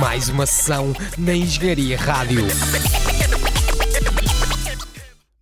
Mais uma sessão na Engenharia Rádio.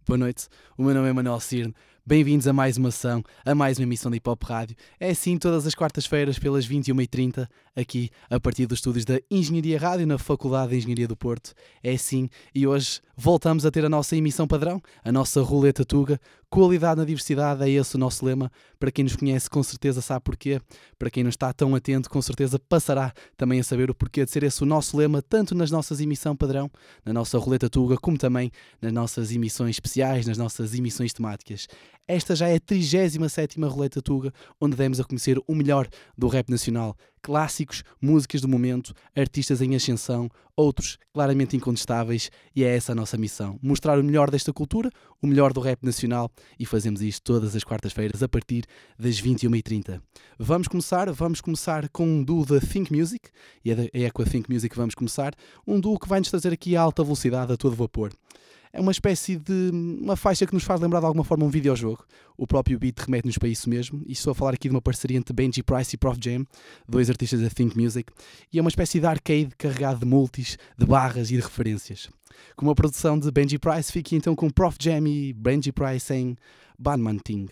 Boa noite, o meu nome é Manuel Cirne. Bem-vindos a mais uma ação, a mais uma emissão da Hip Hop Rádio. É assim todas as quartas-feiras, pelas 21h30, aqui a partir dos estúdios da Engenharia Rádio, na Faculdade de Engenharia do Porto. É assim, e hoje voltamos a ter a nossa emissão padrão, a nossa roleta Tuga. Qualidade na diversidade é esse o nosso lema. Para quem nos conhece, com certeza sabe porquê. Para quem não está tão atento, com certeza passará também a saber o porquê de ser esse o nosso lema, tanto nas nossas emissões padrão, na nossa roleta Tuga, como também nas nossas emissões especiais, nas nossas emissões temáticas. Esta já é a 37 Roleta Tuga, onde demos a conhecer o melhor do rap nacional. Clássicos, músicas do momento, artistas em ascensão, outros claramente incontestáveis, e é essa a nossa missão: mostrar o melhor desta cultura, o melhor do rap nacional, e fazemos isto todas as quartas-feiras a partir das 21h30. Vamos começar, vamos começar com um duo da Think Music, e é, é com a Think Music que vamos começar, um duo que vai-nos trazer aqui a alta velocidade a todo vapor é uma espécie de uma faixa que nos faz lembrar de alguma forma um videojogo. O próprio beat remete-nos para isso mesmo. E estou a falar aqui de uma parceria entre Benji Price e Prof Jam, dois artistas da Think Music, e é uma espécie de arcade carregado de multis, de barras e de referências. Com uma produção de Benji Price, fique então com Prof Jam e Benji Price em Banman Ting.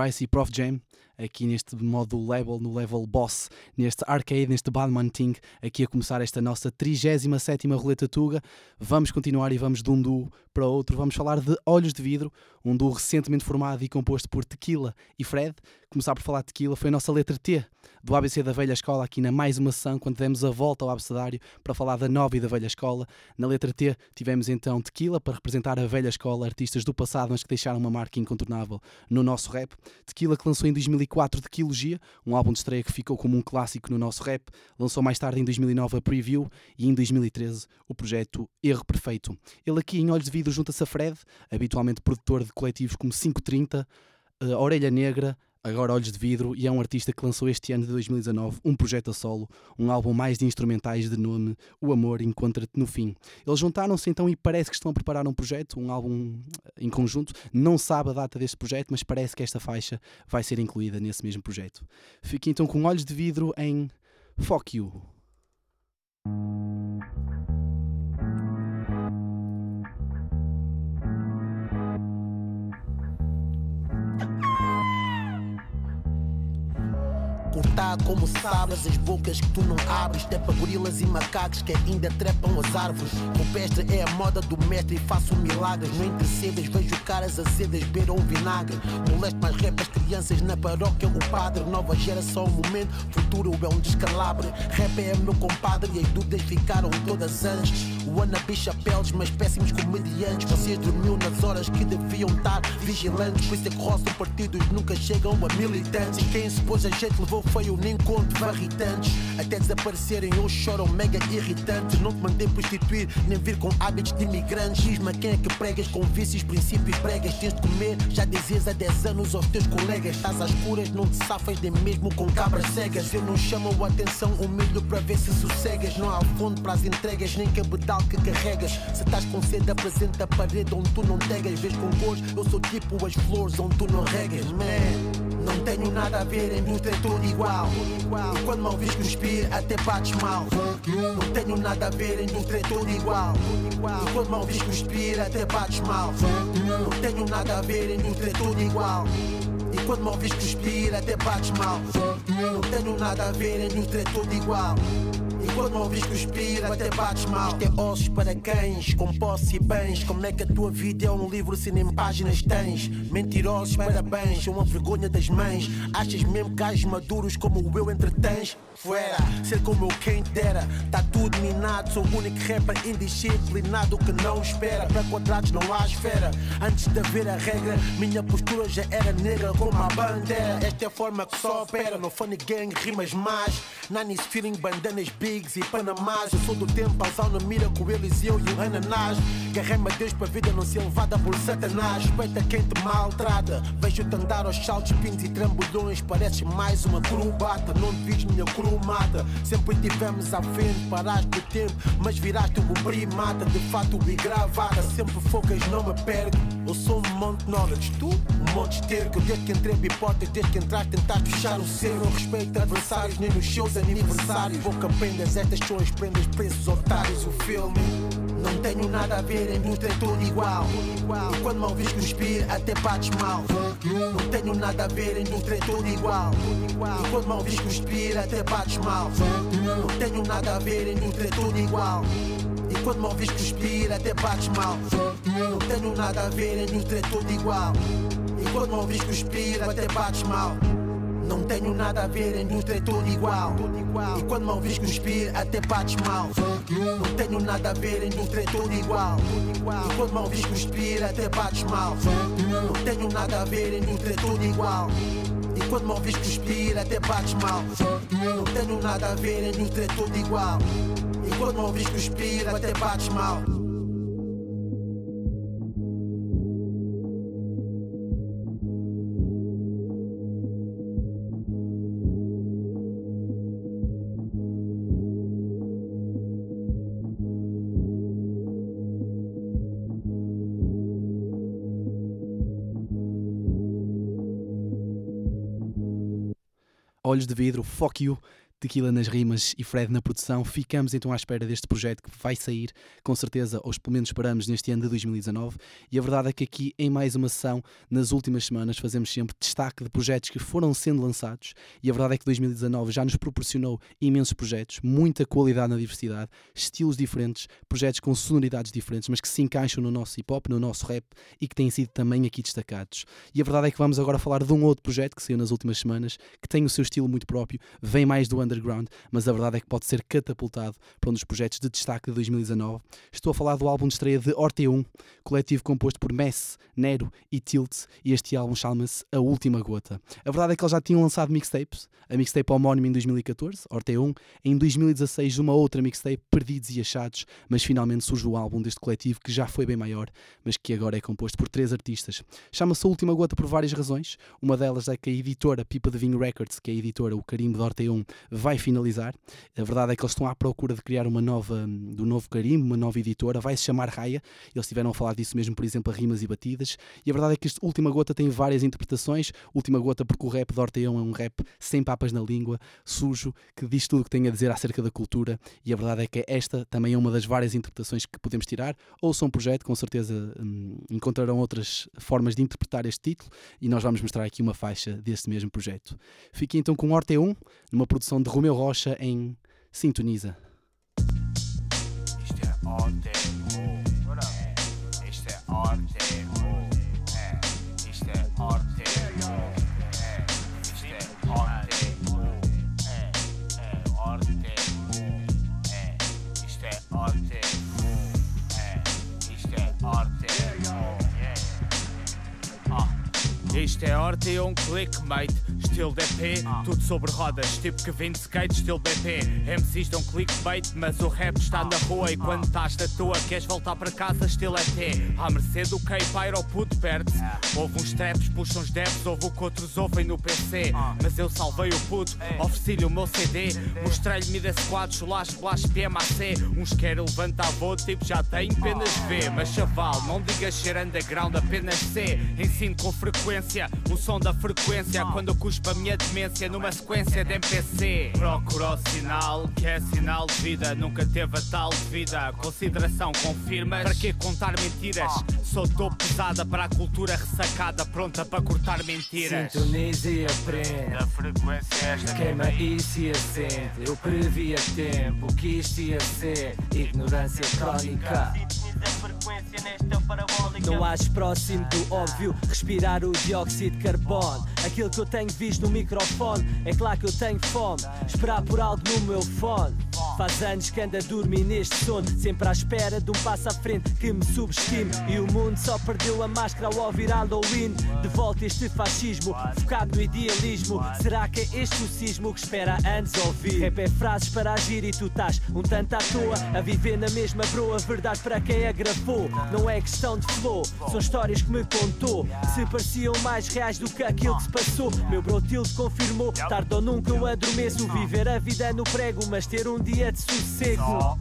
Benji Price e Prof. Jam, aqui neste modo level, no level boss, neste arcade, neste Badman Ting, aqui a começar esta nossa 37 roleta Tuga. Vamos continuar e vamos de um duo para outro. Vamos falar de Olhos de Vidro, um duo recentemente formado e composto por Tequila e Fred. Começar por falar de Tequila foi a nossa letra T do ABC da Velha Escola, aqui na mais uma sessão, quando demos a volta ao abecedário para falar da nova e da Velha Escola. Na letra T tivemos então Tequila para representar a Velha Escola, artistas do passado, mas que deixaram uma marca incontornável no nosso rap. Tequila que lançou em 2004 Tequilogia, um álbum de estreia que ficou como um clássico no nosso rap. Lançou mais tarde em 2009 a Preview e em 2013 o projeto Erro Perfeito. Ele aqui em Olhos de Vidro junta-se a Fred, habitualmente produtor de coletivos como 530, uh, eh, Orelha Negra, agora Olhos de Vidro, e é um artista que lançou este ano de 2019 um projeto a solo, um álbum mais de instrumentais de nome O Amor Encontra-te no Fim. Eles juntaram-se então e parece que estão a preparar um projeto, um álbum em conjunto. Não sabe a data deste projeto, mas parece que esta faixa vai ser incluída nesse mesmo projeto. Fique então com Olhos de Vidro em Fuck You. Cortar como sabres as bocas que tu não abres. Até para gorilas e macacos que ainda trepam as árvores. Rupestre é a moda do mestre e faço milagres. Não intercedas, vejo caras acedas, beiram vinagre. Molesto mais rap as crianças na paróquia. O padre, nova geração, o momento, futuro é um descalabre. Rap é meu compadre e as dúvidas ficaram todas antes. O Ana chapéus, mas péssimos comediantes. Vocês dormiam nas horas que deviam estar vigilantes. Por isso é que roçam partidos, nunca chegam a militantes. Quem se pôs a gente levou feio, nem conto varritantes. Até desaparecerem ou choram mega irritantes. Não te mandei prostituir, nem vir com hábitos de imigrantes. Diz-me quem é que pregas com vícios, princípios pregas. Tens de comer, já dizias há 10 anos aos teus colegas. Estás às curas, não te safas nem mesmo com cabras cegas. Eu não chamo a atenção, humilho para ver se sossegas. Não há fundo para as entregas, nem cabedal que carregas. Se estás com sede, apresenta a parede onde tu não tegas. Vês com cores, eu sou tipo as flores onde tu não regas. Man. Não tenho nada a ver, a indústria é tudo igual. E quando me ouvis cuspir, até bates mal. Não tenho nada a ver, a indústria é tudo igual. E quando me ouvis cuspir, até bates mal. Não tenho nada a ver, a indústria é tudo igual. E quando me ouvis cuspir, até bates mal. Não tenho nada a ver, a indústria é tudo igual. E quando me ouvis cuspir, até bates mal. Ter ossos para cães, com posse e bens. Como é que a tua vida é um livro se nem páginas tens? Mentirosos, parabéns, são uma vergonha das mães. Achas mesmo gajos maduros como o eu entretens? Fuera, ser como eu quem dera. Tá tudo minado, sou o único rapper indisciplinado que não espera. Para quadrados não há esfera. Antes de haver a regra, minha postura já era negra como a bandeira. Esta é a forma que só opera. No funny gang, rimas mais. Nanis feeling, bandanas big bigs e panamás. Eu sou do tempo, ao na mira com eles e eu e o ananás. Garrei-me a Deus para a vida não ser levada por Satanás. Respeita quem te maltrata. Vejo-te andar aos saltos, pintos e trambolhões. Pareces mais uma curubata. Não te vis minha curumata. Sempre tivemos à frente, paraste do tempo, mas viraste um primata. De fato, e gravata. Sempre focas, não me perco. Eu sou um monte de knowledge, tu um monte de terco. Desde que entrei biportas, desde que entraste, tentaste fechar o ser. Não respeito adversários, nem nos seus aniversários. Boca pena estas são as prendas, preços otários, o filme. Não tenho nada a ver, a indústria é tudo igual. E quando me ouvis cuspir, até bates mal. Não tenho nada a ver, a indústria é tudo igual. E quando me ouvis cuspir, até bates mal. Não tenho nada a ver, a indústria é tudo igual. E quando me ouvis cuspir, até bates mal. Não tenho nada a ver, a indústria é igual. E quando me ouvis cuspir, até bates mal. Não tenho nada a ver, a indústria é tudo igual. E quando me ouvis cuspir, até bates mal. Não tenho nada a ver, a indústria é tudo igual. E quando me ouvis cuspir, até bates mal. Não tenho nada a ver, a indústria é tudo igual. E quando me ouvis cuspir, até bates mal. Não tenho nada a ver, a indústria é tudo igual. E quando me ouvis cuspir, até bates mal. Olhos de Vidro, Fuck You, Tequila nas rimas e Fred na produção. Ficamos então à espera deste projeto que vai sair, com certeza, ou pelo menos esperamos, neste ano de 2019. E a verdade é que aqui, em mais uma sessão, nas últimas semanas, fazemos sempre destaque de projetos que foram sendo lançados. E a verdade é que 2019 já nos proporcionou imensos projetos, muita qualidade na diversidade, estilos diferentes, projetos com sonoridades diferentes, mas que se encaixam no nosso hip hop, no nosso rap e que têm sido também aqui destacados. E a verdade é que vamos agora falar de um outro projeto que saiu nas últimas semanas, que tem o seu estilo muito próprio, vem mais do underground, mas a verdade é que pode ser catapultado para um dos projetos de destaque de 2019. Estou a falar do álbum de estreia de Orte1, coletivo composto por Mess, Nero e Tilt, e este álbum chama-se A Última Gota. A verdade é que eles já tinham lançado mixtapes, a mixtape homónimo em 2014, Orte1, em 2016 uma outra mixtape, Perdidos e Achados, mas finalmente surge o álbum deste coletivo que já foi bem maior, mas que agora é composto por três artistas. Chama-se A Última Gota por várias razões, uma delas é que a editora Pipa de Vinho Records, que é a editora, o carimbo de Orte1, vai finalizar. A verdade é que eles estão à procura de criar uma nova, do novo carimbo, uma nova editora, vai se chamar Raia. Eles estiveram a falar disso mesmo, por exemplo, a rimas e batidas. E a verdade é que este Última Gota tem várias interpretações. Última Gota, porque o rap de Orteão é um rap sem papas na língua, sujo, que diz tudo o que tem a dizer acerca da cultura. E a verdade é que esta também é uma das várias interpretações que podemos tirar. Ou um projeto, com certeza hum, encontrarão outras formas de interpretar este título. E nós vamos mostrar aqui uma faixa deste mesmo projeto. Fique então com Orte1, numa produção de Romeu Rocha em Sintoniza. Isto é Ortego. É. Isto é Ortego. É. Isto é. É. Isto é. É. É. É. Isto é. É. Isto é. É. Ah. Isto é Orteon Clickmate, estilo DP, tudo sobre rodas, tipo que vem de skate, estilo BP. MCs dão clickbait, mas o rap está na rua e quando estás na tua queres voltar para casa, estilo ET. À mercê do K-Pyro ou puto perde Houve uns traps, puxam os devs, houve o que outros ouvem no PC. Mas eu salvei o puto, ofereci-lhe o meu CD, mostrei-lhe Mida Squad, chulash, flash, PMAC. Uns querem levantar voo, tipo já tem apenas V. Mas chaval, não digas ser underground, apenas C. Ensino com frequência o som da frequência. Quando eu cuspo a minha demência numa sequência de MPC. Procura o sinal, que é sinal de vida. Nunca teve a tal vida. Consideração confirmas. Para que contar mentiras? Sou topo pesada para a cultura ressacada, pronta para cortar mentiras. Sintoniza e aprende. A frequência é esta. Queima isso e acende. Eu previ a tempo que isto ia ser ignorância crónica. Não acho próximo do óbvio respirar o dióxido de carbono. Aquilo que eu tenho visto no microfone é claro que eu tenho fome. Esperar por algo no meu fone. Faz anos que ando a dormir neste sono, sempre à espera de um passo à frente que me subestime. E o mundo só perdeu a máscara ao ouvir Halloween. De volta este fascismo, focado no idealismo. Será que é este o sismo que espera anos ouvir? Rap é frases para agir e tu estás um tanto à toa, a viver na mesma broa. Verdade para quem a não é questão de flow, são histórias que me contou. Se pareciam mais reais do que aquilo que se passou. Meu brotilde confirmou, tarde ou nunca eu adormeço. Viver a vida no prego, mas ter um dia de sossego.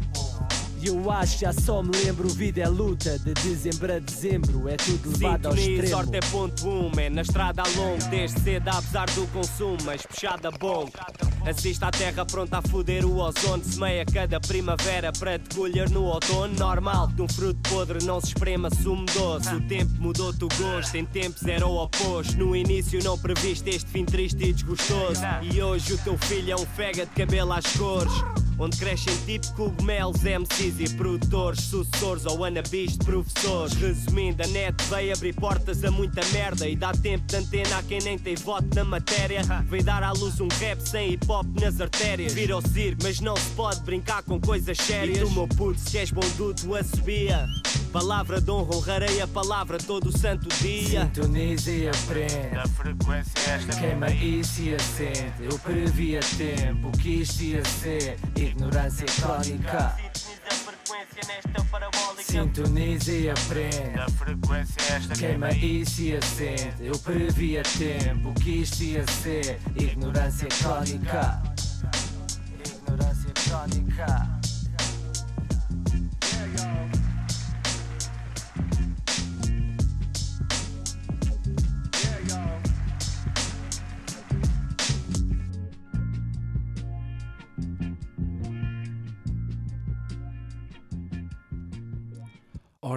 E eu acho já só me lembro, vida é luta, de dezembro a dezembro, é tudo levado ao extremo. sorte é ponto um, man. Na estrada a longo, desde cedo, apesar do consumo, mas puxada bom. Assista à terra pronta a foder o ozono. Semeia cada primavera para te colher no outono. Normal que um fruto podre não se esprema sumo doce. O tempo mudou-te o gosto, em tempos era o oposto. No início não previste este fim triste e desgostoso. E hoje o teu filho é um fega de cabelo às cores. Onde crescem tipo cogumelos, MCs e produtores, sucessores ou wannabes de professores. Resumindo, a net veio abrir portas a muita merda e dá tempo de antena a quem nem tem voto na matéria. Veio dar à luz um rap sem hip hop nas artérias. Vira o circo, mas não se pode brincar com coisas sérias. E tu, meu puto, se és bom duto, assobia. Palavra de honra, honrarei a palavra todo o santo dia. Sintoniza e aprende. A frequência esta. Queima isso e acende. Eu previ a tempo que isto ia ser ignorância crónica. Sintoniza e aprende. A frequência esta. Queima isso e acende. Eu previ a tempo que isto ia ser ignorância crónica. Ignorância crónica.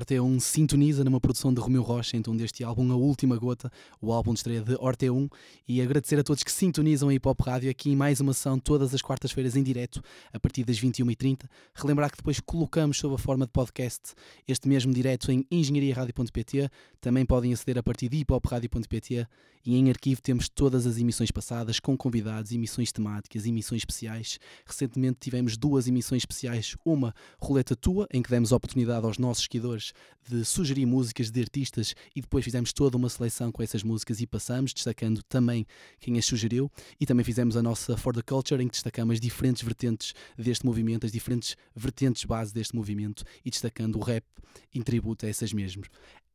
Horta 1 sintoniza numa produção de Romeu Rocha, então deste álbum A Última Gota, o álbum de estreia de 1, e agradecer a todos que sintonizam a Hip Hop Rádio aqui em mais uma ação todas as quartas-feiras em direto, a partir das 21h30. Relembrar que depois colocamos sob a forma de podcast este mesmo direto em engenhariaradio.pt, também podem aceder a partir de hiphopradio.pt e em arquivo temos todas as emissões passadas com convidados, emissões temáticas, emissões especiais. Recentemente tivemos duas emissões especiais, uma Roleta Tua, em que demos oportunidade aos nossos seguidores de sugerir músicas de artistas e depois fizemos toda uma seleção com essas músicas e passamos, destacando também quem as sugeriu. E também fizemos a nossa For the Culture, em que destacamos as diferentes vertentes deste movimento, as diferentes vertentes base deste movimento e destacando o rap em tributo a essas mesmas.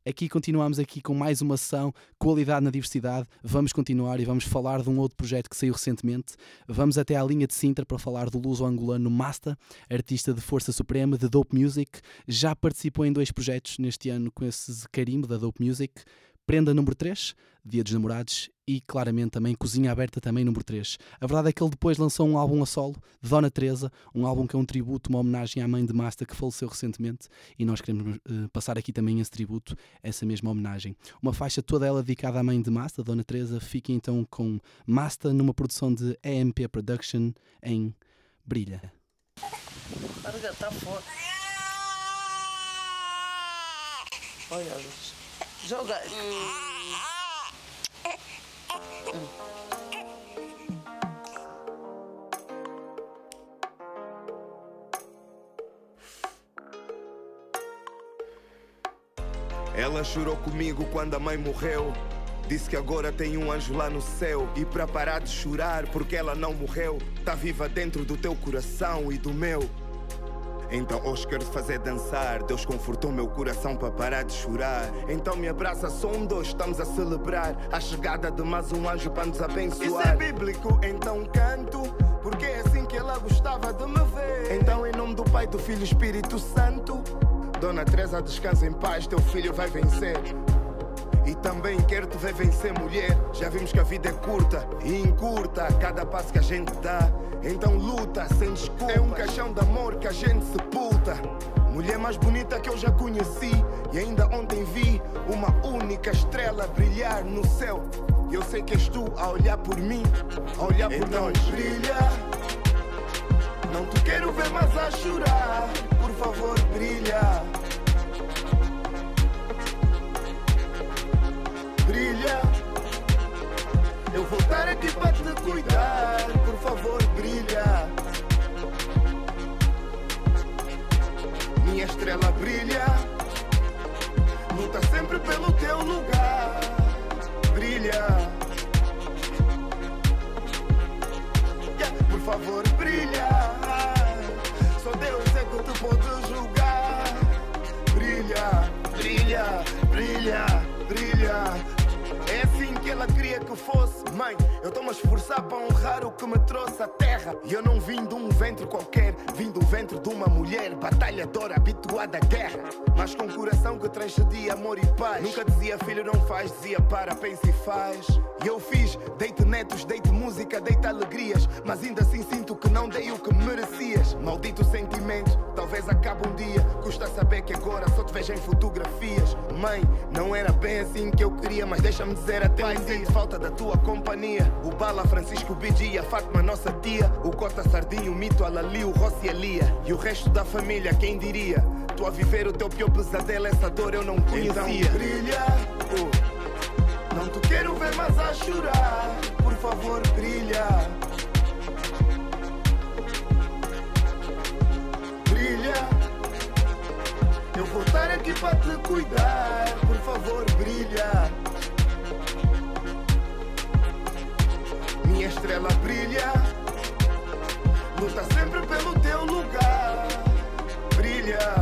Aqui continuamos aqui com mais uma ação, qualidade na diversidade. Vamos continuar e vamos falar de um outro projeto que saiu recentemente. Vamos até à linha de Sintra para falar do luso-angolano Masta, artista de força suprema de Dope Music. Já participou em dois projetos neste ano com esse carimbo da Dope Music. Prenda número 3, Dia dos Namorados, e claramente também Cozinha Aberta, também número 3. A verdade é que ele depois lançou um álbum a solo, Dona Teresa, um álbum que é um tributo, uma homenagem à mãe de Masta que faleceu recentemente, e nós queremos uh, passar aqui também esse tributo, essa mesma homenagem. Uma faixa toda ela dedicada à mãe de Masta, Dona Teresa, fica então com Masta numa produção de EMP Production em Brilha. Larga, tá fora. Olha, joga. Ela chorou comigo quando a mãe morreu. Disse que agora tem um anjo lá no céu. E para parar de chorar, porque ela não morreu, tá viva dentro do teu coração e do meu. Então hoje quero fazer dançar. Deus confortou meu coração para parar de chorar. Então me abraça, só um, dois, estamos a celebrar a chegada de mais um anjo para nos abençoar. Isso é bíblico, então canto, porque é assim que ela gostava de me ver. Então, em nome do Pai, do Filho e Espírito Santo, Dona Teresa, descansa em paz, teu filho vai vencer. E também quero te ver vencer, mulher. Já vimos que a vida é curta e encurta cada passo que a gente dá. Então luta sem desculpa. É um caixão de amor que a gente sepulta. Mulher mais bonita que eu já conheci. E ainda ontem vi uma única estrela brilhar no céu. E eu sei que és tu a olhar por mim, a olhar por então, nós. Brilha. Não te quero ver mais a chorar. Por favor, brilha. Brilha. Eu vou estar aqui para te cuidar, por favor, brilha. Minha estrela brilha, luta sempre pelo teu lugar, brilha. Por favor, brilha. Só Deus é que te pode julgar. Brilha, brilha, brilha. Que ela queria que fosse. Mãe, eu estou-me a esforçar para honrar o que me trouxe à terra. E eu não vim de um ventre qualquer, vim do ventre de uma mulher batalhadora, habituada à guerra. Mas com um coração que transcedia amor e paz. Nunca dizia filho, não faz, dizia para, pensa e faz. E eu fiz, deite netos, deite música, deite alegrias. Mas ainda assim sinto que não dei o que merecias. Maldito sentimento, talvez acabe um dia. Custa saber que agora só te vejo em fotografias. Mãe, não era bem assim que eu queria, mas deixa-me dizer até Pai, sinto falta da tua companhia. O Bala, Francisco Bidi, a Fátima, nossa tia. O Cota Sardinho, o Mito, a o Rossi e a Lia. E o resto da família, quem diria? Tu a viver o teu pior pesadelo, essa dor eu não conhecia. Então brilha, oh. não te quero ver mais a chorar. Por favor, brilha. Brilha. Eu vou estar aqui para te cuidar. Por favor, brilha. Minha estrela brilha. Luta sempre pelo teu lugar. Brilha.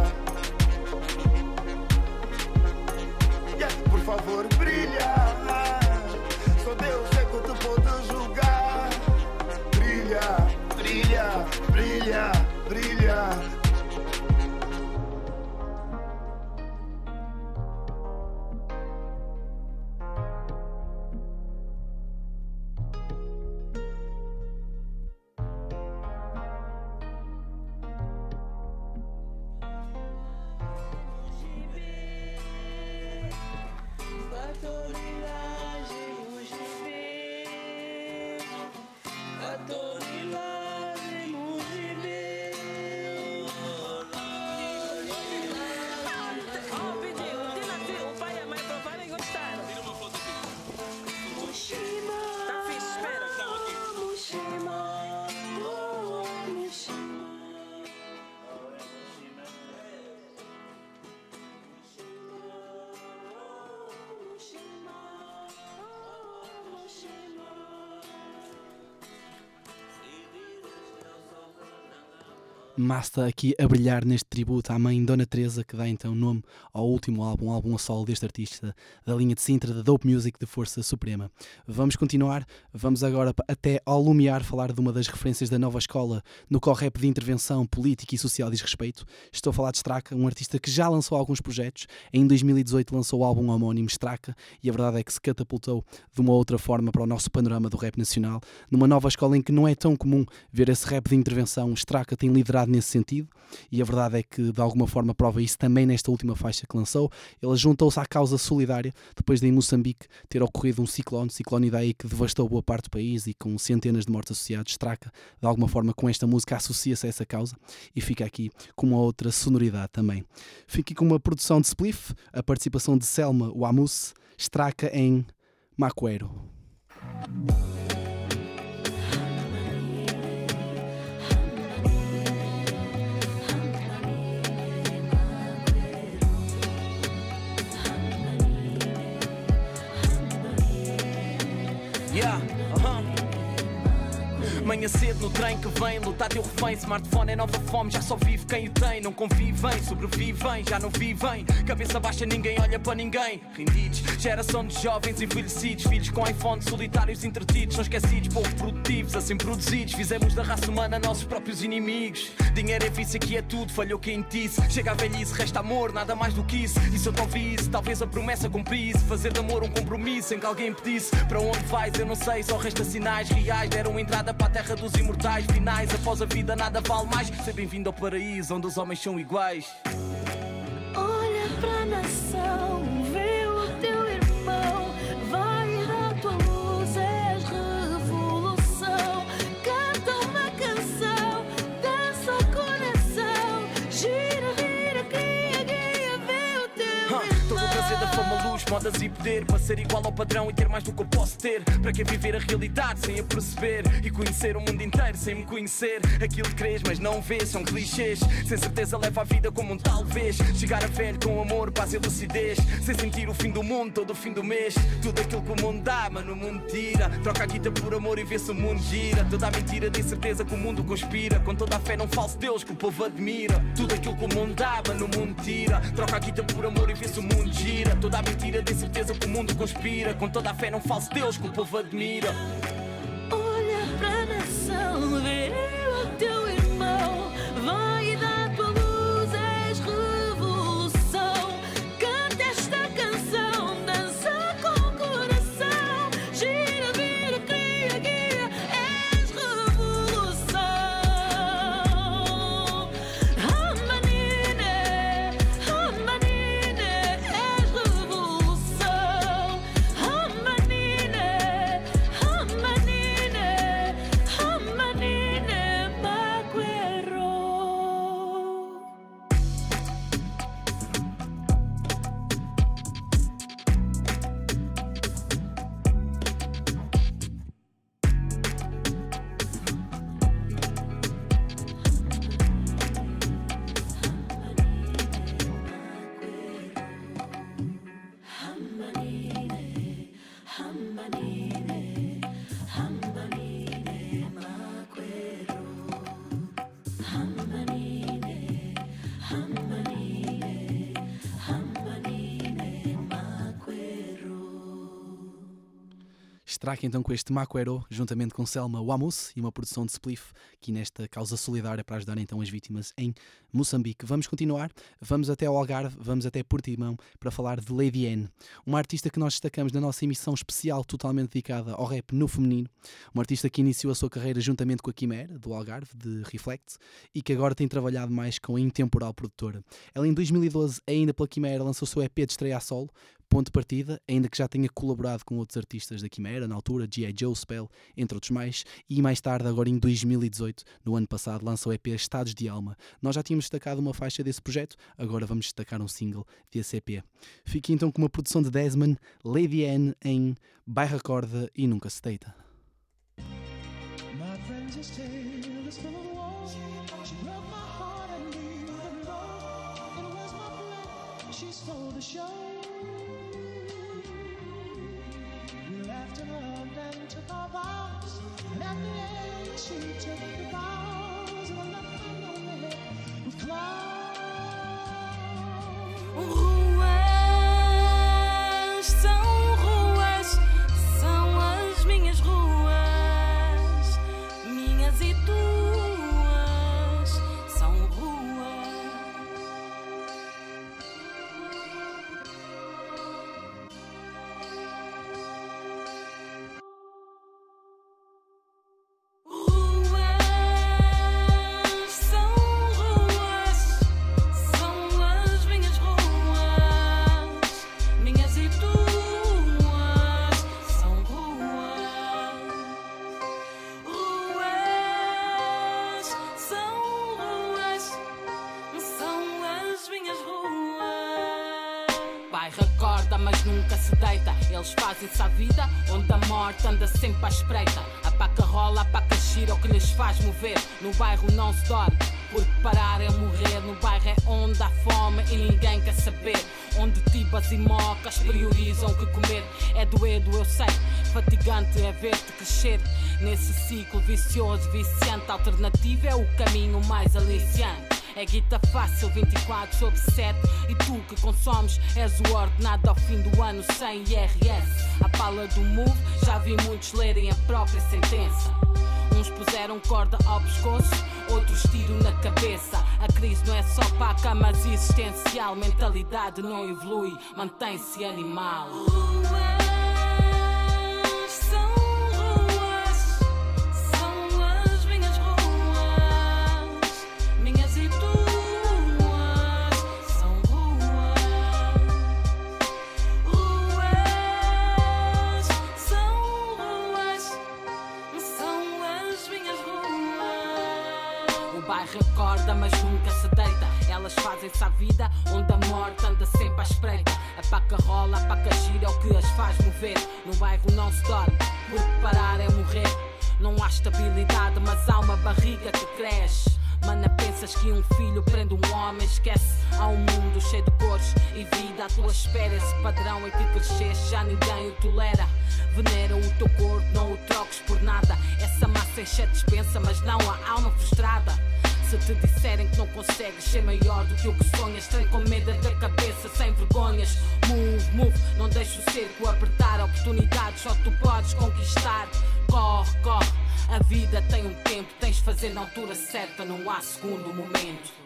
Masta aqui a brilhar neste tributo à mãe Dona Teresa, que dá então nome ao último álbum, álbum a solo deste artista da linha de Sintra, da Dope Music de Força Suprema. Vamos continuar, vamos agora até ao Lumiar falar de uma das referências da nova escola no correp de intervenção política e social diz respeito. Estou a falar de Straka, um artista que já lançou alguns projetos. Em 2018 lançou o álbum homónimo Straka e a verdade é que se catapultou de uma outra forma para o nosso panorama do rap nacional, numa nova escola em que não é tão comum ver esse rap de intervenção. Straka tem liderado nesse sentido e a verdade é que de alguma forma prova isso também nesta última faixa que lançou. Ele juntou-se à causa solidária depois de em Moçambique ter ocorrido um ciclone, ciclone Idai que devastou boa parte do país e com centenas de mortos associados. Straka, de alguma forma, com esta música associa-se a essa causa e fica aqui com uma outra sonoridade também. Fica com uma produção de Spliff, a participação de Selma Wamus, Straka em Macuero. Yeah, aham. Manhã cedo no trem que vem, lutar teu refém. Smartphone é nova fome, já só vive quem o tem. Não convivem, sobrevivem, já não vivem. Cabeça baixa, ninguém olha para ninguém. Rendidos, geração de jovens envelhecidos. Filhos com iPhone, solitários entretidos. Não esquecidos, pouco produtivos, assim produzidos. Fizemos da raça humana nossos próprios inimigos. Dinheiro é vício, aqui é tudo, falhou quem disse. Chega a velhice, resta amor, nada mais do que isso. E se eu te ouvisse, talvez a promessa cumprisse. Fazer de amor um compromisso em que alguém pedisse. Para onde vais, eu não sei, só resta sinais reais. Deram entrada para terra dos imortais. Finais, após a vida nada vale mais. Seja bem-vindo ao paraíso, onde os homens são iguais. Olha pra nação, modas e poder Para ser igual ao padrão e ter mais do que eu posso ter. Para que viver a realidade sem a perceber? E conhecer o mundo inteiro sem me conhecer. Aquilo que crês mas não vês são clichês. Sem certeza leva a vida como um talvez Chegar a velho com amor, paz e lucidez. Sem sentir o fim do mundo todo o fim do mês. Tudo aquilo que o mundo dá, mano o mundo tira. Troca a guita por amor e vê-se o mundo gira. Toda a mentira de certeza que o mundo conspira. Com toda a fé num falso Deus que o povo admira. Tudo aquilo que o mundo dá, mano o mundo tira. Troca a guita por amor e vê-se o mundo gira. Toda a mentira de certeza que o mundo conspira. Com toda a fé num falso Deus que o povo admira Straka então com este Macuero, juntamente com Selma Wamus e uma produção de Spliff, aqui nesta causa solidária para ajudar então as vítimas em Moçambique. Vamos continuar, vamos até ao Algarve, vamos até Portimão para falar de Lady N, uma artista que nós destacamos na nossa emissão especial totalmente dedicada ao rap no feminino, uma artista que iniciou a sua carreira juntamente com a Quimera, do Algarve, de Reflect, e que agora tem trabalhado mais com a Intemporal Produtora. Ela em 2012, ainda pela Quimera, lançou o seu EP de estreia a solo, ponto de partida, ainda que já tenha colaborado com outros artistas da Quimera, na altura, G.I. Joe, Spell, entre outros mais, e mais tarde, agora em 2018, no ano passado, lança o EP Estados de Alma. Nós já tínhamos destacado uma faixa desse projeto, agora vamos destacar um single desse EP. Fique então com uma produção de Desmond, Lady Anne em Bairra Corda e Nunca Se Deita. She broke my heart took our vows. And at the end, she took the vows. And I left my lonely with clouds. Bairro acorda, mas nunca se deita. Eles fazem-se à vida, onde a morte anda sempre à espreita. A paca rola, a paca gira, o que lhes faz mover. No bairro não se dorme, porque parar é morrer. No bairro é onde há fome e ninguém quer saber. Onde tibas e mocas priorizam o que comer. É doedo, eu sei, fatigante é ver-te crescer. Nesse ciclo vicioso, viciante, alternativo é o caminho mais aliciante. É guita fácil, 24 sobre 7. E tu que consomes és o ordenado ao fim do ano sem IRS. A pala do move, já vi muitos lerem a própria sentença. Uns puseram corda ao pescoço, outros tiro na cabeça. A crise não é só paca, mas existencial. Mentalidade não evolui, mantém-se animal. À vida, onde a morte anda sempre à espreita. A paca rola, a paca gira, é o que as faz mover. No bairro não se dorme, porque parar é morrer. Não há estabilidade, mas há uma barriga que cresce. Mana, pensas que um filho prende um homem, esquece. Há um mundo cheio de cores e vida à tua espera. Esse padrão em que cresceste já ninguém o tolera. Venera o teu corpo, não o troques por nada. Essa massa enche a dispensa, mas não a alma frustrada. Se te disserem que não consegues ser maior do que o que sonhas, trem com medo da cabeça, sem vergonhas. Move, move, não deixa o cerco apertar. Oportunidades só tu podes conquistar. Corre, corre, a vida tem um tempo, tens de fazer na altura certa, não há segundo momento.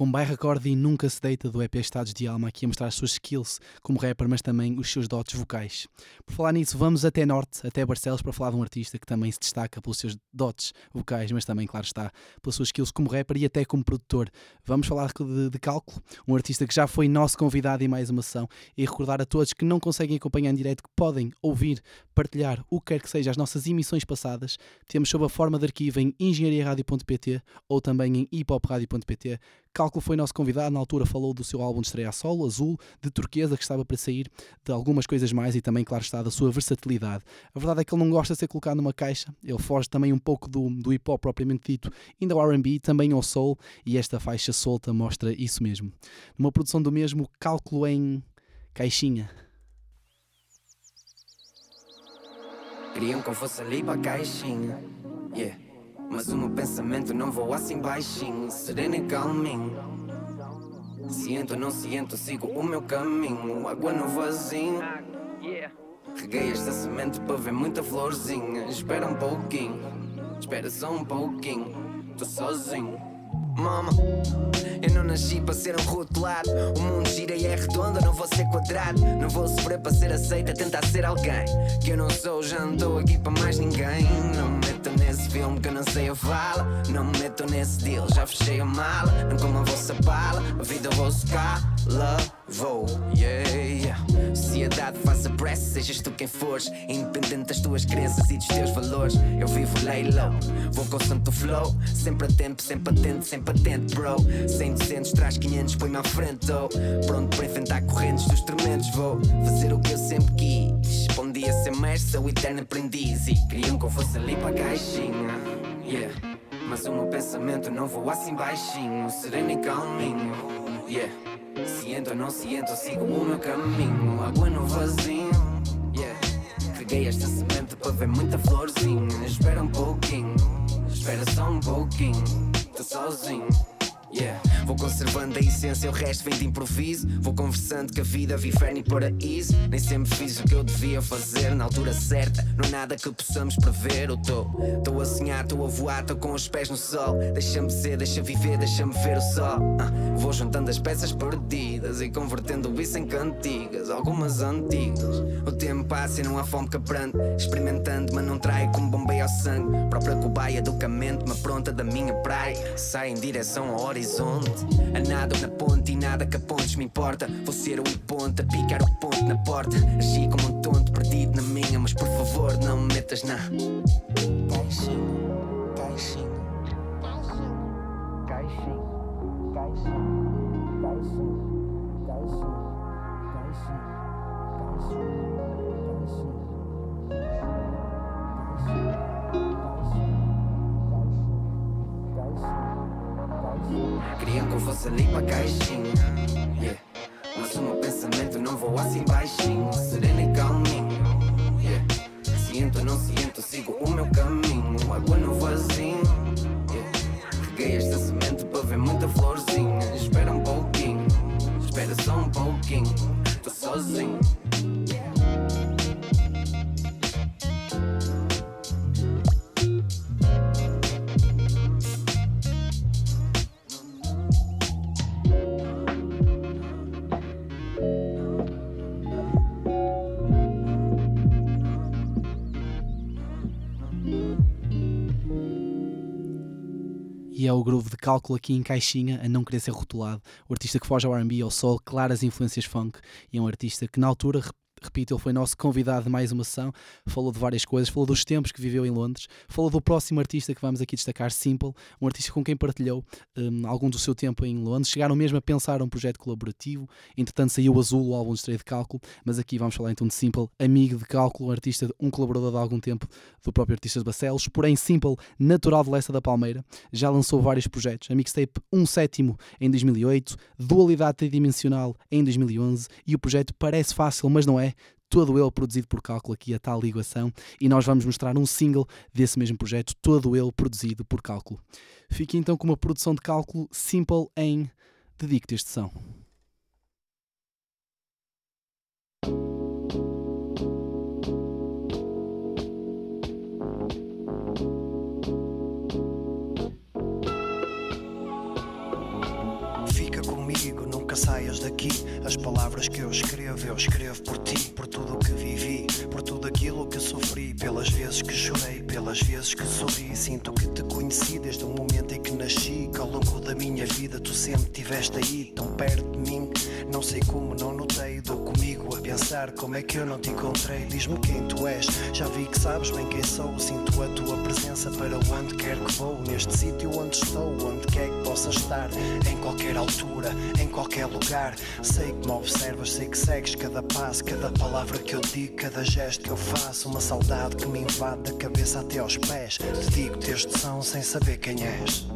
Com Bairro Acorde e Nunca Se Deita do EP Estados de Alma, aqui a mostrar as suas skills como rapper, mas também os seus dotes vocais. Por falar nisso, vamos até Norte, até Barcelos, para falar de um artista que também se destaca pelos seus dotes vocais, mas também, claro está, pelas suas skills como rapper e até como produtor. Vamos falar de, de Cálculo, um artista que já foi nosso convidado em mais uma sessão e recordar a todos que não conseguem acompanhar em direto que podem ouvir, partilhar o que quer que seja as nossas emissões passadas. Temos sob a forma de arquivo em engenhariaradio.pt ou também em hipopradio.pt. Cálculo foi nosso convidado, na altura falou do seu álbum de estreia a solo, Azul, de Turquesa, que estava para sair, de algumas coisas mais e também, claro está, da sua versatilidade. A verdade é que ele não gosta de ser colocado numa caixa, ele foge também um pouco do, do hip hop propriamente dito, ainda ao RB, também ao soul, e esta faixa solta mostra isso mesmo. Numa produção do mesmo, Cálculo em caixinha. Queriam que eu fosse ali para a caixinha. Yeah. Mas o meu pensamento não voa assim baixinho, sereno e calminho. Ou não se entro, sigo o meu caminho. Água no vasinho. Reguei esta semente para ver muita florzinha. Espera um pouquinho, espera só um pouquinho. Tô sozinho. Mama, eu não nasci para ser um rotulado. O mundo gira e é redondo, não vou ser quadrado. Não vou sofrer para ser aceita, tentar ser alguém. Que eu não sou, já não estou aqui para mais ninguém. Não me meto nesse filme que não sei a fala. Não me meto nesse deal, já fechei a mala. Não como a vossa bala, a vida eu vou secar. Vou, yeah. Sociedade, faça pressa, sejas tu quem fores. Independente das tuas crenças e dos teus valores. Eu vivo lay low, vou com o santo flow. Sempre a tempo, sempre atento, sempre atento, bro. 100, 200, traz 500, põe-me à frente, oh. Pronto para enfrentar correntes dos tremendos, vou fazer o que eu sempre quis. Dia ser mestre, sou eterno aprendiz. E queriam que eu fosse ali para a caixinha, yeah. Mas o meu pensamento não voa assim baixinho, sereno e calminho, yeah. Ou não se entro, sigo o meu caminho. Água no vasinho, yeah. Esta semente para ver muita florzinha. Espera um pouquinho, espera só um pouquinho. Tô sozinho. Yeah. Vou conservando a essência, o resto vem de improviso. Vou conversando que a vida vive inferno e paraíso. Nem sempre fiz o que eu devia fazer na altura certa. Não há nada que possamos prever. Eu estou a sonhar, estou a voar, estou com os pés no sol. Deixa-me ser, deixa viver, deixa-me ver o sol. Ah, vou juntando as peças perdidas e convertendo isso em cantigas, algumas antigas. O tempo passa e não há fome que aprende. Experimentando, mas não trai como bombeia ao sangue. Própria cobaia do camento, uma pronta da minha praia. Sai em direção ao horizonte. A nada na ponte e nada que a pontes me importa. Vou ser o ponta, picar o ponto na porta. Agi como um tonto perdido na minha, mas por favor não me metas na. Caixinha, caixinha. Queriam que eu fosse ali cálculo aqui em caixinha, a não querer ser rotulado. O artista que foge ao R&B, ao soul, claras influências funk, e é um artista que na altura, repito, ele foi nosso convidado de mais uma sessão, falou de várias coisas, falou dos tempos que viveu em Londres, falou do próximo artista que vamos aqui destacar, Simple, um artista com quem partilhou um, algum do seu tempo em Londres, chegaram mesmo a pensar um projeto colaborativo, entretanto saiu Azul, o álbum de estreia de cálculo, mas aqui vamos falar então de Simple, amigo de cálculo, um artista, um colaborador de algum tempo do próprio artista de Bacelos, porém Simple, natural de Lessa da Palmeira, já lançou vários projetos, a mixtape Um Sétimo em 2008, Dualidade Tridimensional em 2011 e o projeto Parece Fácil, mas não é, todo ele produzido por Cálculo, aqui a tal ligação, e nós vamos mostrar um single desse mesmo projeto, todo ele produzido por Cálculo. Fique então com uma produção de Cálculo Simple em Dedico-te este som. Nunca saias daqui. As palavras que eu escrevo, eu escrevo por ti, por tudo o que vivi, por tudo aquilo que sofri, pelas vezes que chorei, pelas vezes que sorri. Sinto que te conheci desde o momento em que nasci, que ao longo da minha vida tu sempre estiveste aí, tão perto de mim. Não sei como não notei, dou comigo a pensar como é que eu não te encontrei. Diz-me quem tu és, já vi que sabes bem quem sou. Sinto a tua presença para onde quer que vou, neste sítio onde estou, onde quer que possa estar, em qualquer altura, em qualquer lugar. Sei que me observas, sei que segues cada passo, cada palavra que eu digo, cada gesto que eu faço. Uma saudade que me invade da cabeça até aos pés. Te digo-te este som sem saber quem és.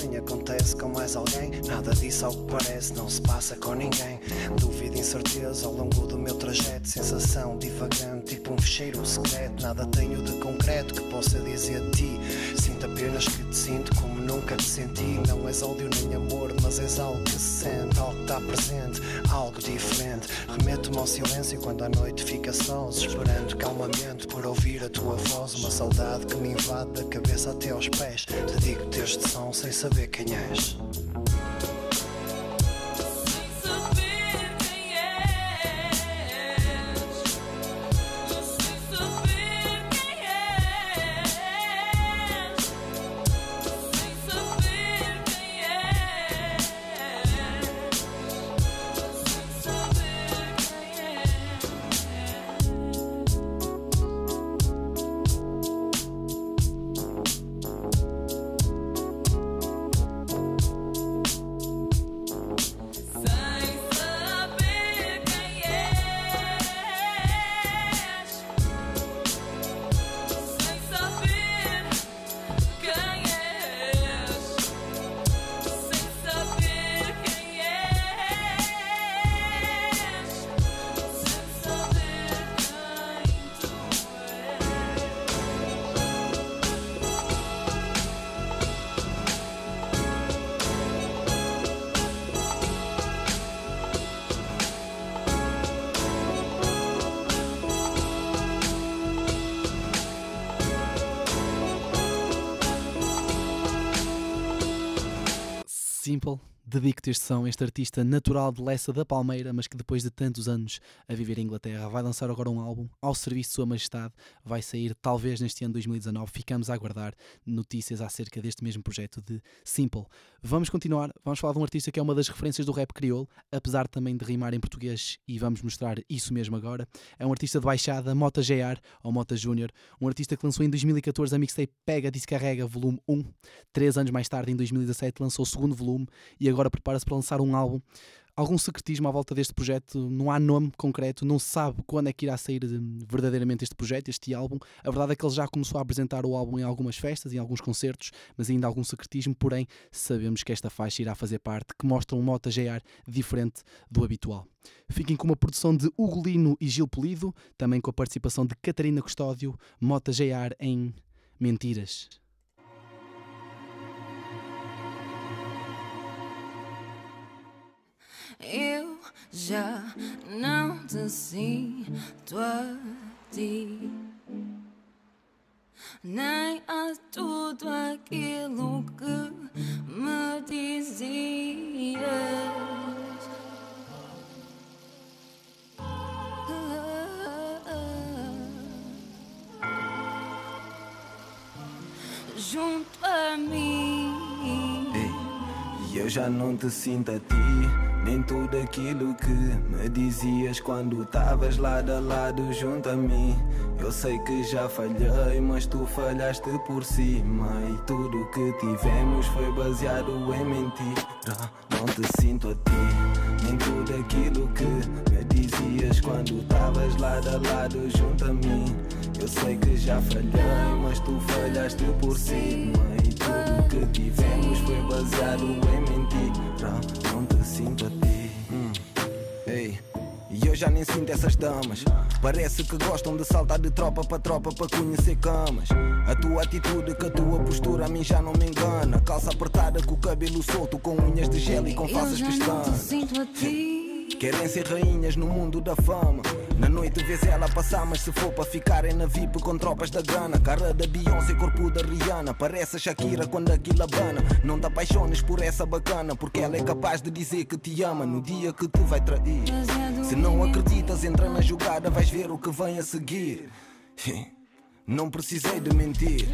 Também acontece com mais alguém? Nada disso ao que parece, não se passa com ninguém. Dúvida incerteza ao longo do meu trajeto, sensação divagante, tipo um fecheiro secreto. Nada tenho de concreto que possa dizer de ti. Sinto apenas que te sinto como nunca te senti. Não és ódio nem amor, és algo que se sente, algo que está presente, algo diferente. Remeto-me ao silêncio quando a noite fica sós, esperando calmamente por ouvir a tua voz. Uma saudade que me invade da cabeça até aos pés. Te digo-te este som sem saber quem és. Dedico-te este som, este artista natural de Lessa da Palmeira, mas que depois de tantos anos a viver em Inglaterra vai lançar agora um álbum ao serviço de Sua Majestade. Vai sair talvez neste ano de 2019. Ficamos a aguardar notícias acerca deste mesmo projeto de Simple. Vamos continuar, vamos falar de um artista que é uma das referências do rap crioulo, apesar também de rimar em português, e vamos mostrar isso mesmo agora. É um artista de baixada, Mota JR ou Mota Júnior, um artista que lançou em 2014 a mixtape Pega Descarrega Volume 1. Três anos mais tarde, em 2017, lançou o segundo volume e agora prepara-se para lançar um álbum. Algum secretismo à volta deste projeto, não há nome concreto, não se sabe quando é que irá sair hum, verdadeiramente este projeto, este álbum. A verdade é que ele já começou a apresentar o álbum em algumas festas, em alguns concertos, mas ainda há algum secretismo, porém sabemos que esta faixa irá fazer parte, que mostra um Mota JR diferente do habitual. Fiquem com uma produção de Hugo Lino e Gil Polido, também com a participação de Catarina Custódio, Mota JR em Mentiras. Eu já não te sinto a ti, nem a tudo aquilo que me dizias. Junto a mim. Eu já não te sinto a ti, nem tudo aquilo que me dizias quando estavas lado a lado junto a mim. Eu sei que já falhei, mas tu falhaste por cima. E tudo que tivemos foi baseado em mentira. Não te sinto a ti, nem tudo aquilo que me dizias quando estavas lado a lado junto a mim. Eu sei que já falhei, mas tu falhaste por cima. E tudo que tivemos foi baseado em mentira. Não te sinto a ti. Hum. Ei. E eu já nem sinto essas damas. Parece que gostam de saltar de tropa para tropa para conhecer camas. A tua atitude, que a tua postura a mim já não me engana. Calça apertada com o cabelo solto, com unhas de gel e com Eu falsas já não te pestanas. sinto a ti. Querem ser rainhas no mundo da fama. Na noite vês ela passar, mas se for para ficarem na VIP com tropas da grana. Cara da Beyoncé, corpo da Rihanna. Parece a Shakira quando aquilo abana. Não te apaixones por essa bacana, porque ela é capaz de dizer que te ama no dia que te vai trair. Se não acreditas, entra na jogada, vais ver o que vem a seguir. Não precisei de mentir.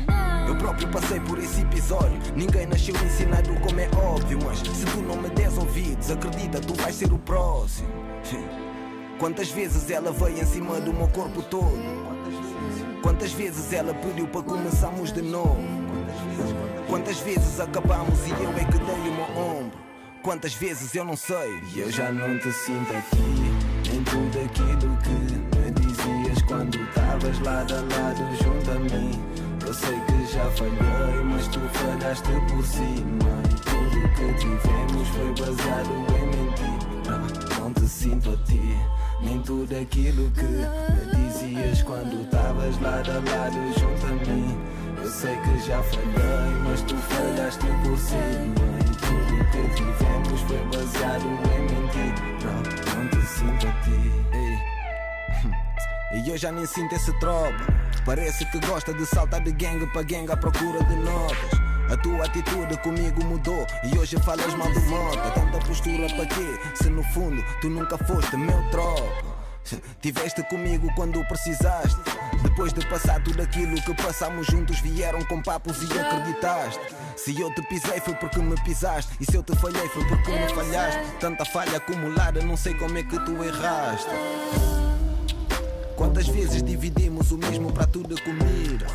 Eu próprio passei por esse episódio. Ninguém nasceu ensinado como é óbvio. Mas se tu não me des ouvidos, acredita, tu vais ser o próximo. Quantas vezes ela veio em cima do meu corpo todo? Quantas vezes ela pediu para começarmos de novo? Quantas vezes acabamos e eu é que dei o meu ombro? quantas vezes eu não sei. E eu já não te sinto aqui, nem tudo aquilo que quando estavas lado a lado junto a mim. Eu sei que já falhei, mas tu falhaste por cima. E tudo que tivemos foi baseado em mentir. Não, te sinto a ti, nem tudo aquilo que me dizias quando estavas lado a lado junto a mim. Eu sei que já falhei, mas tu falhaste por cima. E tudo que tivemos foi baseado em mentir. E eu já nem sinto esse tropa. Parece que gosta de saltar de gangue para gangue à procura de notas. A tua atitude comigo mudou e hoje falas mal do moto. Tanta postura para quê? Se no fundo tu nunca foste meu tropa. Tiveste comigo quando precisaste. Depois de passar tudo aquilo que passamos juntos, vieram com papos e acreditaste. Se eu te pisei foi porque me pisaste. E se eu te falhei foi porque me falhaste. Tanta falha acumulada, não sei como é que tu erraste. Quantas vezes dividimos o mesmo prato de comida?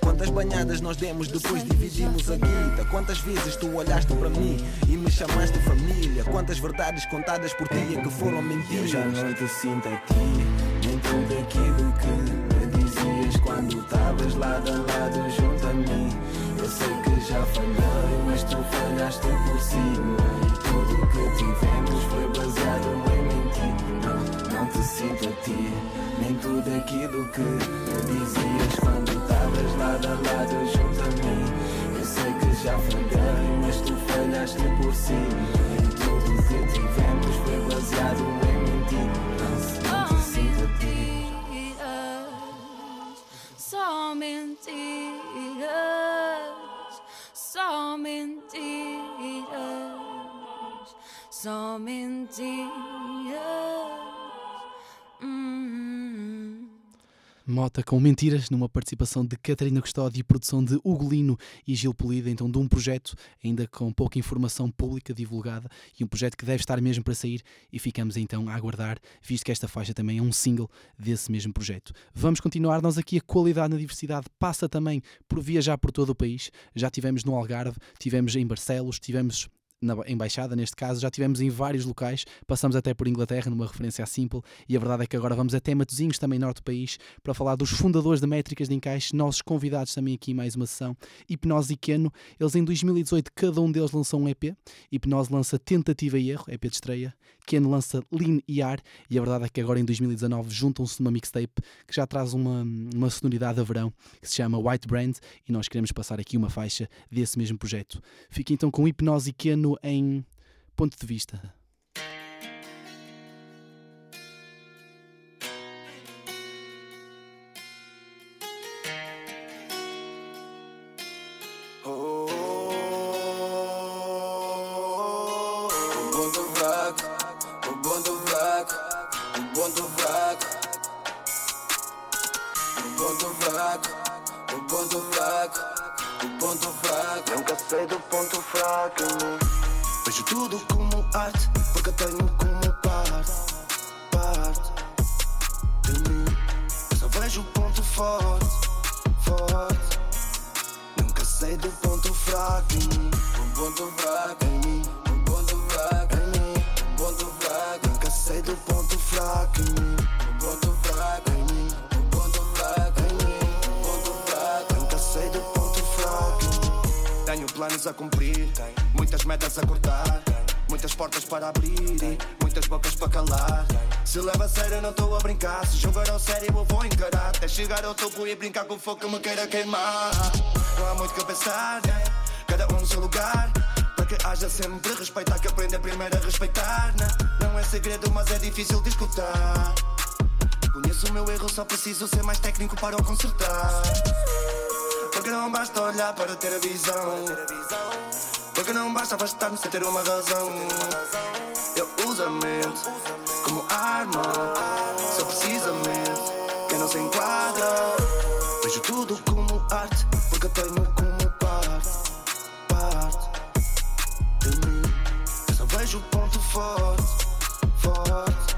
Quantas banhadas nós demos depois dividimos a guita? Quantas vezes tu olhaste para mim e me chamaste família? Quantas verdades contadas por ti é que foram mentiras? Eu já não te sinto a ti, nem tudo aquilo que me dizias quando estavas lado a lado junto a mim. Eu sei que já falhei, mas tu falhaste por cima. E tudo que tivemos foi baseado em. Te sinto a ti, nem tudo aquilo que me dizias quando estavas lado a lado junto a mim. Eu sei que já falhei, mas tu falhaste por cima. E tudo que tivemos foi baseado em mentir. Não, não te sinto a ti. Só mentiras, só mentiras, só mentiras. Mota com Mentiras, numa participação de Catarina Custódio e produção de Ugolino e Gil Polido, então de um projeto ainda com pouca informação pública divulgada e um projeto que deve estar mesmo para sair e ficamos então a aguardar, visto que esta faixa também é um single desse mesmo projeto. Vamos continuar, nós aqui a qualidade na diversidade passa também por viajar por todo o país, já tivemos no Algarve, tivemos em Barcelos, tivemos na embaixada, neste caso, já tivemos em vários locais, passamos até por Inglaterra, numa referência à Simple, e a verdade é que agora vamos até Matosinhos, também norte do país, para falar dos fundadores da Métricas de Encaixe, nossos convidados também aqui em mais uma sessão, Hipnose e Keno, eles em 2018, cada um deles lançou um EP, Hipnose lança Tentativa e Erro, EP de estreia, Keno lança Lean e Ar, e a verdade é que agora em 2019 juntam-se numa mixtape que já traz uma, uma sonoridade a verão, que se chama White Brand, e nós queremos passar aqui uma faixa desse mesmo projeto. Fica então com Hipnose e Keno em ponto de vista. Brincar. Se jogar ao sério, eu vou encarar. Até chegar ao topo e brincar com o fogo que me queira queimar. Não há muito que pensar, cada um no seu lugar. Para que haja sempre respeito, há que aprender primeiro a respeitar. Não, não é segredo, mas é difícil de escutar. Conheço o meu erro, só preciso ser mais técnico para o consertar. Porque não basta olhar para ter a visão. Porque não basta afastar-me sem ter uma razão. Eu uso a mente como arma. arte, porque tenho como parte, parte de mim. Eu só vejo o ponto forte, forte.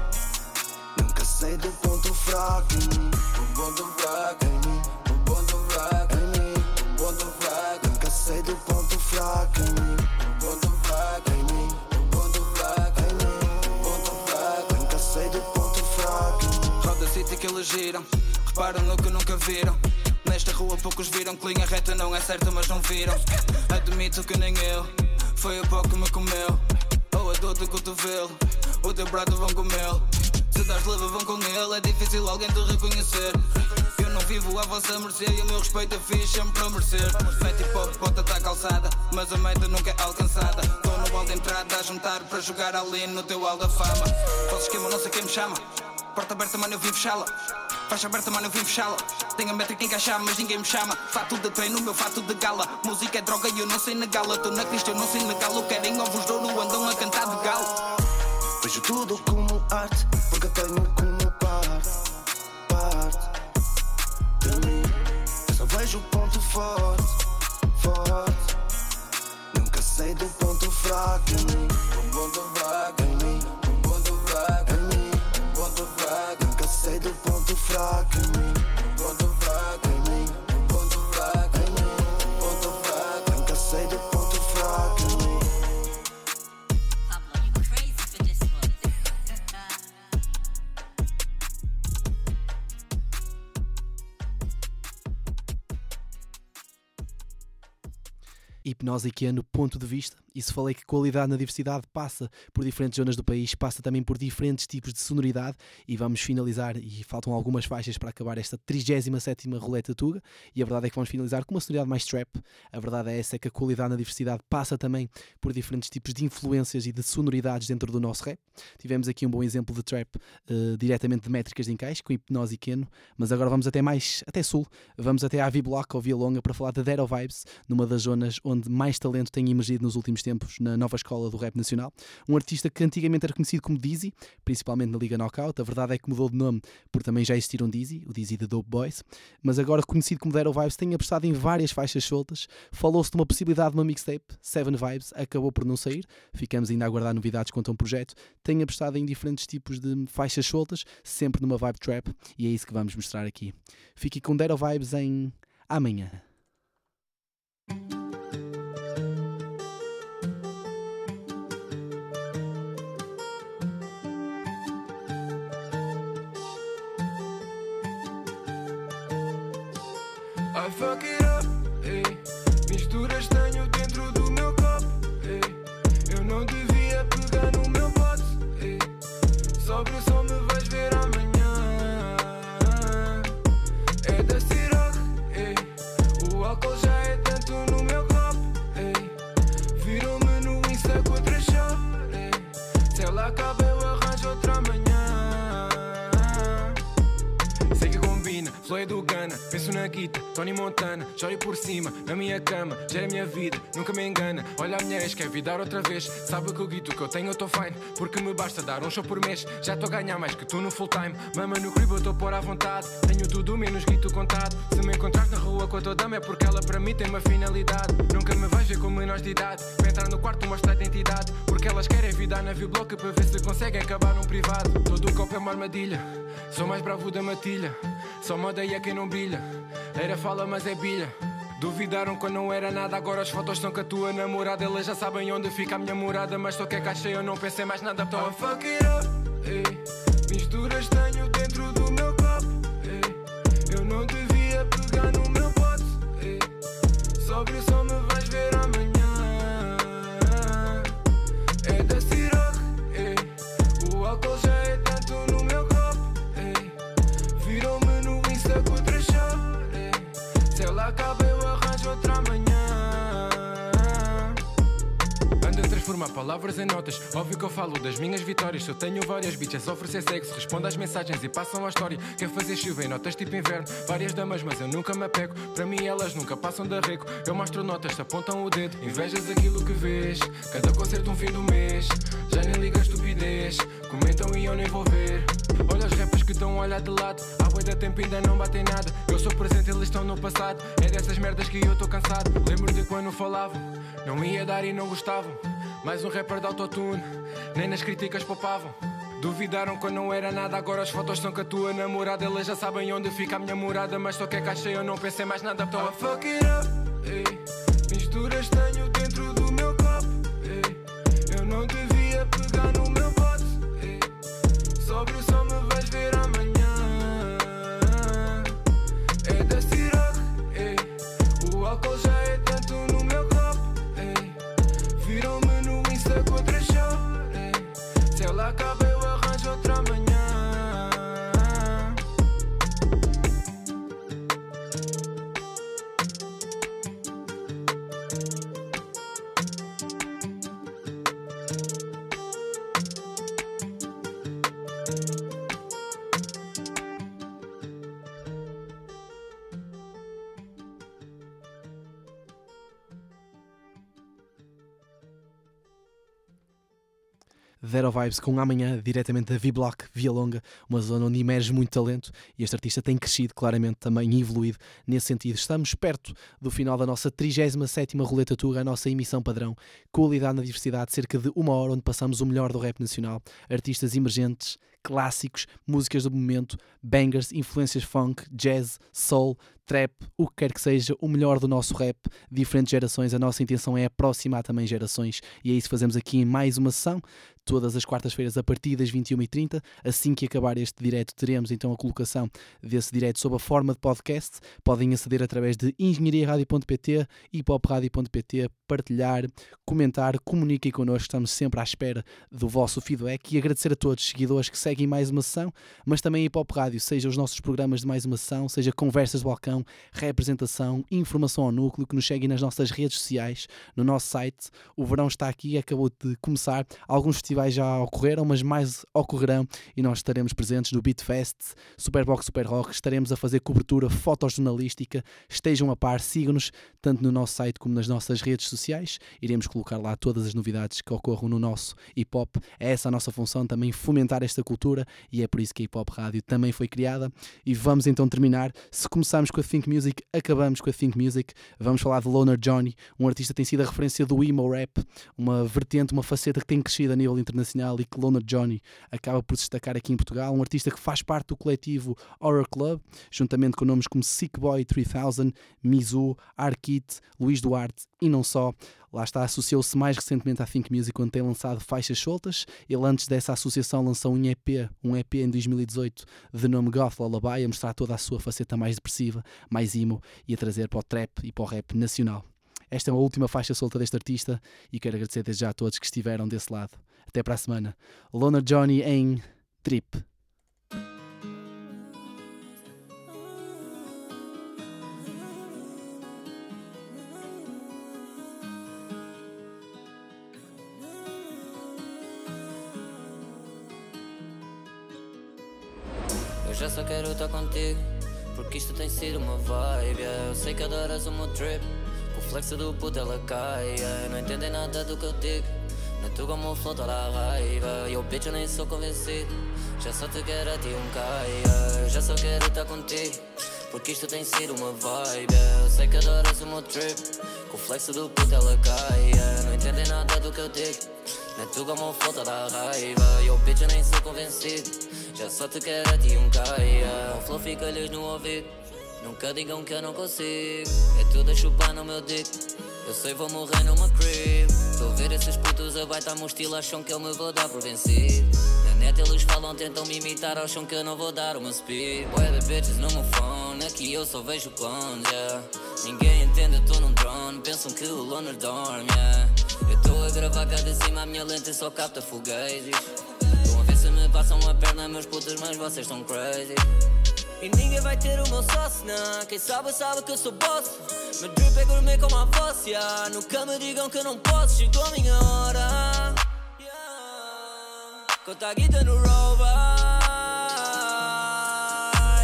Nunca sei do ponto fraco em mim, o ponto fraco em mim, o ponto fraco em mim, o ponto fraco. Nunca sei do ponto fraco em mim, o ponto fraco em mim, o ponto fraco em mim, o ponto fraco. Nunca sei do ponto fraco. Roda city que eles giram, reparam no que nunca viram. Nesta rua poucos viram que linha reta não é certa, mas não viram. Admito que nem eu. Foi o pó que me comeu. Ou a dor do cotovelo. O teu prato vão comê-lo. Se dás leva, vão com ele. É difícil alguém te reconhecer. Eu não vivo à vossa mercê e o meu respeito é fixe sempre para merecer. Mete hip bota tá calçada, mas a meta nunca é alcançada. Tô no hall de entrada a juntar para jogar ali no teu hall da fama. Faço esquema, não sei quem me chama. Porta aberta, mano, eu vim fechá-la. Faixa aberta, mano, eu vim fechá-la. Tenho a métrica encaixar, mas ninguém me chama. Fato de treino, meu fato de gala. Música é droga e eu não sei negá-la. Tô na crista, eu não sei negá-la. Querem ovos de ouro, andam a cantar de galo. Vejo tudo como arte, porque tenho como parte, parte de mim. Eu só vejo o ponto forte, forte. Nunca sei do ponto fraco em mim. Um ponto fraco sei do ponto fraco em mim. Hipnose Ikea ponto de vista. E se falei que qualidade na diversidade passa por diferentes zonas do país, passa também por diferentes tipos de sonoridade. E vamos finalizar, e faltam algumas faixas para acabar esta 37 Roleta Tuga. E a verdade é que vamos finalizar com uma sonoridade mais trap. A verdade é essa, é que a qualidade na diversidade passa também por diferentes tipos de influências e de sonoridades dentro do nosso rap. Tivemos aqui um bom exemplo de trap eh, diretamente de métricas de encaixe, com Hipnose e Keno. Mas agora vamos até mais, até sul. Vamos até à V-Block ou Via Longa para falar de Dead of Vibes, numa das zonas onde mais talento tem emergido nos últimos tempos na nova escola do rap nacional. Um artista que antigamente era conhecido como Dizzy, principalmente na Liga Knockout. A verdade é que mudou de nome por também já existir um Dizzy, o Dizzy da Dope Boys. Mas agora conhecido como Dead of Vibes, tem apostado em várias faixas soltas. Falou-se de uma possibilidade de uma mixtape, Seven Vibes, acabou por não sair. Ficamos ainda a aguardar novidades quanto a um projeto. Tem apostado em diferentes tipos de faixas soltas, sempre numa vibe trap, e é isso que vamos mostrar aqui. Fique com Dead of Vibes em amanhã. I fuck it up, ei. Misturas Gana, penso na guita, Tony Montana, choro por cima, na minha cama, gera a minha vida, nunca me engana. Olha a minha ex, quer vir dar outra vez, sabe que o guito que eu tenho eu tô fine, porque me basta dar um show por mês, já estou a ganhar mais que tu no full time. Mama no crib eu estou por à vontade, tenho tudo menos guito contado. Se me encontrares na rua com a tua dama é porque ela para mim tem uma finalidade. Nunca me vais ver com menores de idade, para entrar no quarto mostra a identidade, porque elas querem vida na V-Block para ver se conseguem acabar num privado. Todo o copo é uma armadilha, sou mais bravo da matilha. Só moda e é quem não brilha. Era fala, mas é bilha. Duvidaram quando não era nada, agora as fotos são com a tua namorada. Elas já sabem onde fica a minha morada, mas só que é caixa eu não pensei mais nada. Tô a fuck it up, ei. Misturas tenho dentro do meu copo, ei. Eu não devia pegar no meu pote, ei. Sóbrio só transformar palavras em notas. Óbvio que eu falo das minhas vitórias. Se eu tenho várias bitches a oferecer sexo, respondo às mensagens e passam a história. Quer fazer chuva em notas tipo inverno. Várias damas, mas eu nunca me apego. Para mim elas nunca passam de arrego. Eu mostro notas, se apontam o dedo. Invejas aquilo que vês. Cada concerto um fim do mês. Já nem liga a estupidez. Comentam e eu nem vou ver. Olha os rappers que estão a olhar de lado. Há boi da tempo ainda não batem nada. Eu sou presente, eles estão no passado. É dessas merdas que eu tô cansado. Lembro de quando falavam. Não ia dar e não gostavam. Mais um rapper de autotune. Nem nas críticas poupavam. Duvidaram quando não era nada, agora as fotos são com a tua namorada. Elas já sabem onde fica a minha morada, mas só que é caixa eu não pensei mais nada. Tô a fuck it up, ei. Misturas tenho Zero Vibes com amanhã, diretamente da V-Block, Via Longa, uma zona onde emerge muito talento e este artista tem crescido claramente também evoluído nesse sentido. Estamos perto do final da nossa 37 Roleta Tuga, a nossa emissão padrão, qualidade na diversidade, cerca de uma hora onde passamos o melhor do rap nacional, artistas emergentes, clássicos, músicas do momento, bangers, influências funk, jazz, soul, trap, o que quer que seja, o melhor do nosso rap, diferentes gerações. A nossa intenção é aproximar também gerações e é isso que fazemos aqui em mais uma sessão. Todas as quartas-feiras a partir das 21h30. Assim que acabar este direto, teremos então a colocação desse direto sob a forma de podcast. Podem aceder através de engenhariaradio.pt e popradio.pt, partilhar, comentar, comuniquem connosco. Estamos sempre à espera do vosso feedback e agradecer a todos os seguidores que seguem mais uma sessão, mas também a Pop Rádio, seja os nossos programas de mais uma sessão, seja conversas de balcão, representação, informação ao núcleo, que nos seguem nas nossas redes sociais, no nosso site. O verão está aqui, acabou de começar. Alguns festivais já ocorreram, mas mais ocorrerão e nós estaremos presentes no Beatfest, Superbox Super Rock, estaremos a fazer cobertura fotojornalística. Estejam a par, sigam-nos tanto no nosso site como nas nossas redes sociais. Iremos colocar lá todas as novidades que ocorram no nosso hip hop. É essa a nossa função também fomentar esta cultura e é por isso que a Hip Hop Rádio também foi criada. E vamos então terminar. Se começarmos com a Think Music, acabamos com a Think Music. Vamos falar de Loner Johnny, um artista que tem sido a referência do emo rap, uma vertente, uma faceta que tem crescido a nível internacional e que Loner Johnny acaba por destacar aqui em Portugal. Um artista que faz parte do coletivo Horror Club, juntamente com nomes como Sick Boy 3000, Mizu, Arkit, Luís Duarte e não só. Lá está, associou-se mais recentemente à Think Music, onde tem lançado faixas soltas. Ele, antes dessa associação, lançou um EP, um EP em 2018, de nome Goth Lullaby, a mostrar toda a sua faceta mais depressiva, mais emo e a trazer para o trap e para o rap nacional. Esta é a última faixa solta deste artista e quero agradecer desde já a todos que estiveram desse lado. Até para a semana. Loner Johnny em Trip. Já só quero estar contigo, porque isto tem sido uma vibe. yeah. Eu sei que adoras o meu trip, com o flex do puto ela cai. yeah. Não entendem nada do que eu digo, não tu como flow toda a raiva. Eu bitch, eu nem sou convencido, já só te quero a ti um caia. Já só quero estar contigo, porque isto tem sido uma vibe. yeah. Eu sei que adoras o meu trip, com o flex do puto ela cai. Não entendem nada do que eu digo. É tu como falta da raiva Eu bitch eu nem sou convencido Já só te quero a ti um caia O flow fica-lhes no ouvido Nunca digam que eu não consigo É tudo a chupar no meu dick Eu sei vou morrer numa crib Estou a ver esses putos a baita meu estilo Acham que eu me vou dar por vencido Na net eles falam, tentam me imitar Acham que eu não vou dar meu speed Boy the bitches no meu phone Aqui eu só vejo clones, yeah. Ninguém entende, tô num drone Pensam que o loner dorme, yeah. Eu tô a gravar cá de cima A minha lente só capta fugueses Se me passam a perna Meus putos, mas vocês estão crazy e ninguém vai ter o meu sócio, não Quem sabe, sabe que eu sou boss Meu drip é gourmet como a vossa yeah. Nunca me digam que eu não posso Chegou a minha hora yeah. Conta a guita no rover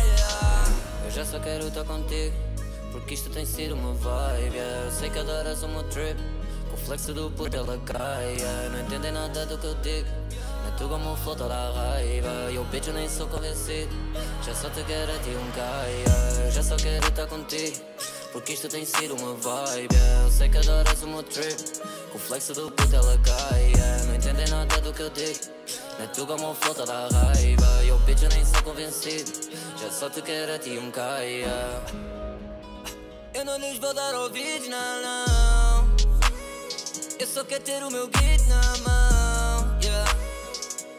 yeah. Eu já só quero estar contigo Porque isto tem sido uma vibe yeah. Eu sei que adoras o meu trip Com o flex do puto ela cai yeah. Não entendem nada do que eu digo É tu flow toda a raiva Eu bitch eu nem sou convencido Já só te quero a ti um caia já só quero estar contigo Porque isto tem sido uma vibe. Eu sei que adoras o meu trip. Com o flex do puto ela cai yeah. Não entendem nada do que eu digo é tu como toda a raiva Eu bitch eu nem sou convencido Já só te quero a ti um caia Eu não lhes vou dar ouvidos, não, não Eu só quero ter o meu beat na mão,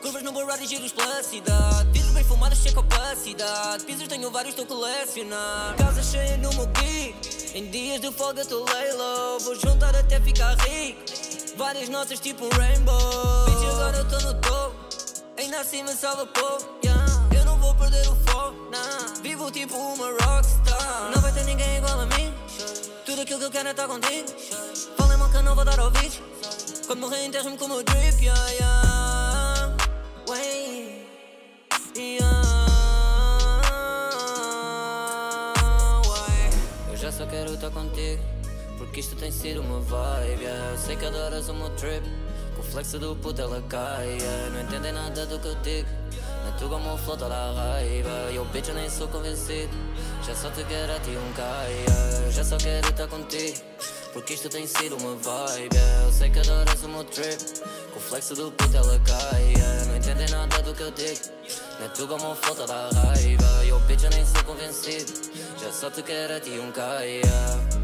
Curvas no borrado e giros pela cidade. Vidros bem fumados, cheio capacidade. Pisos tenho vários, estou colecionar Casa cheia no meu kit Em dias de folga estou lay low Vou juntar até ficar rico. Várias notas tipo um rainbow. Bitch, agora eu tô no topo. Ainda assim me salva pouco, yeah. Eu não vou perder o foco, nah. Vivo tipo uma rockstar. Não vai ter ninguém igual a mim. Tudo aquilo que eu quero é estar contigo. Falem mal que não vou dar ouvidos. Quando morrer enterro-me com o drip, yeah, yeah quero estar contigo Porque isto tem sido uma vibe yeah. Eu sei que adoras o meu trip Com o flexo do puto ela cai yeah. Não entendem nada do que eu digo Na tu como flota da raiva Eu bitch eu nem sou convencido Já só te quero a ti um cai yeah. Já só quero estar contigo Porque isto tem sido uma vibe. Eu sei que adoras o meu trip Com o flexo do puto ela cai yeah. Não entendem nada do que eu digo Na tu como flota da raiva Eu bitch eu nem sou convencido Já só te quero a ti um cai yeah.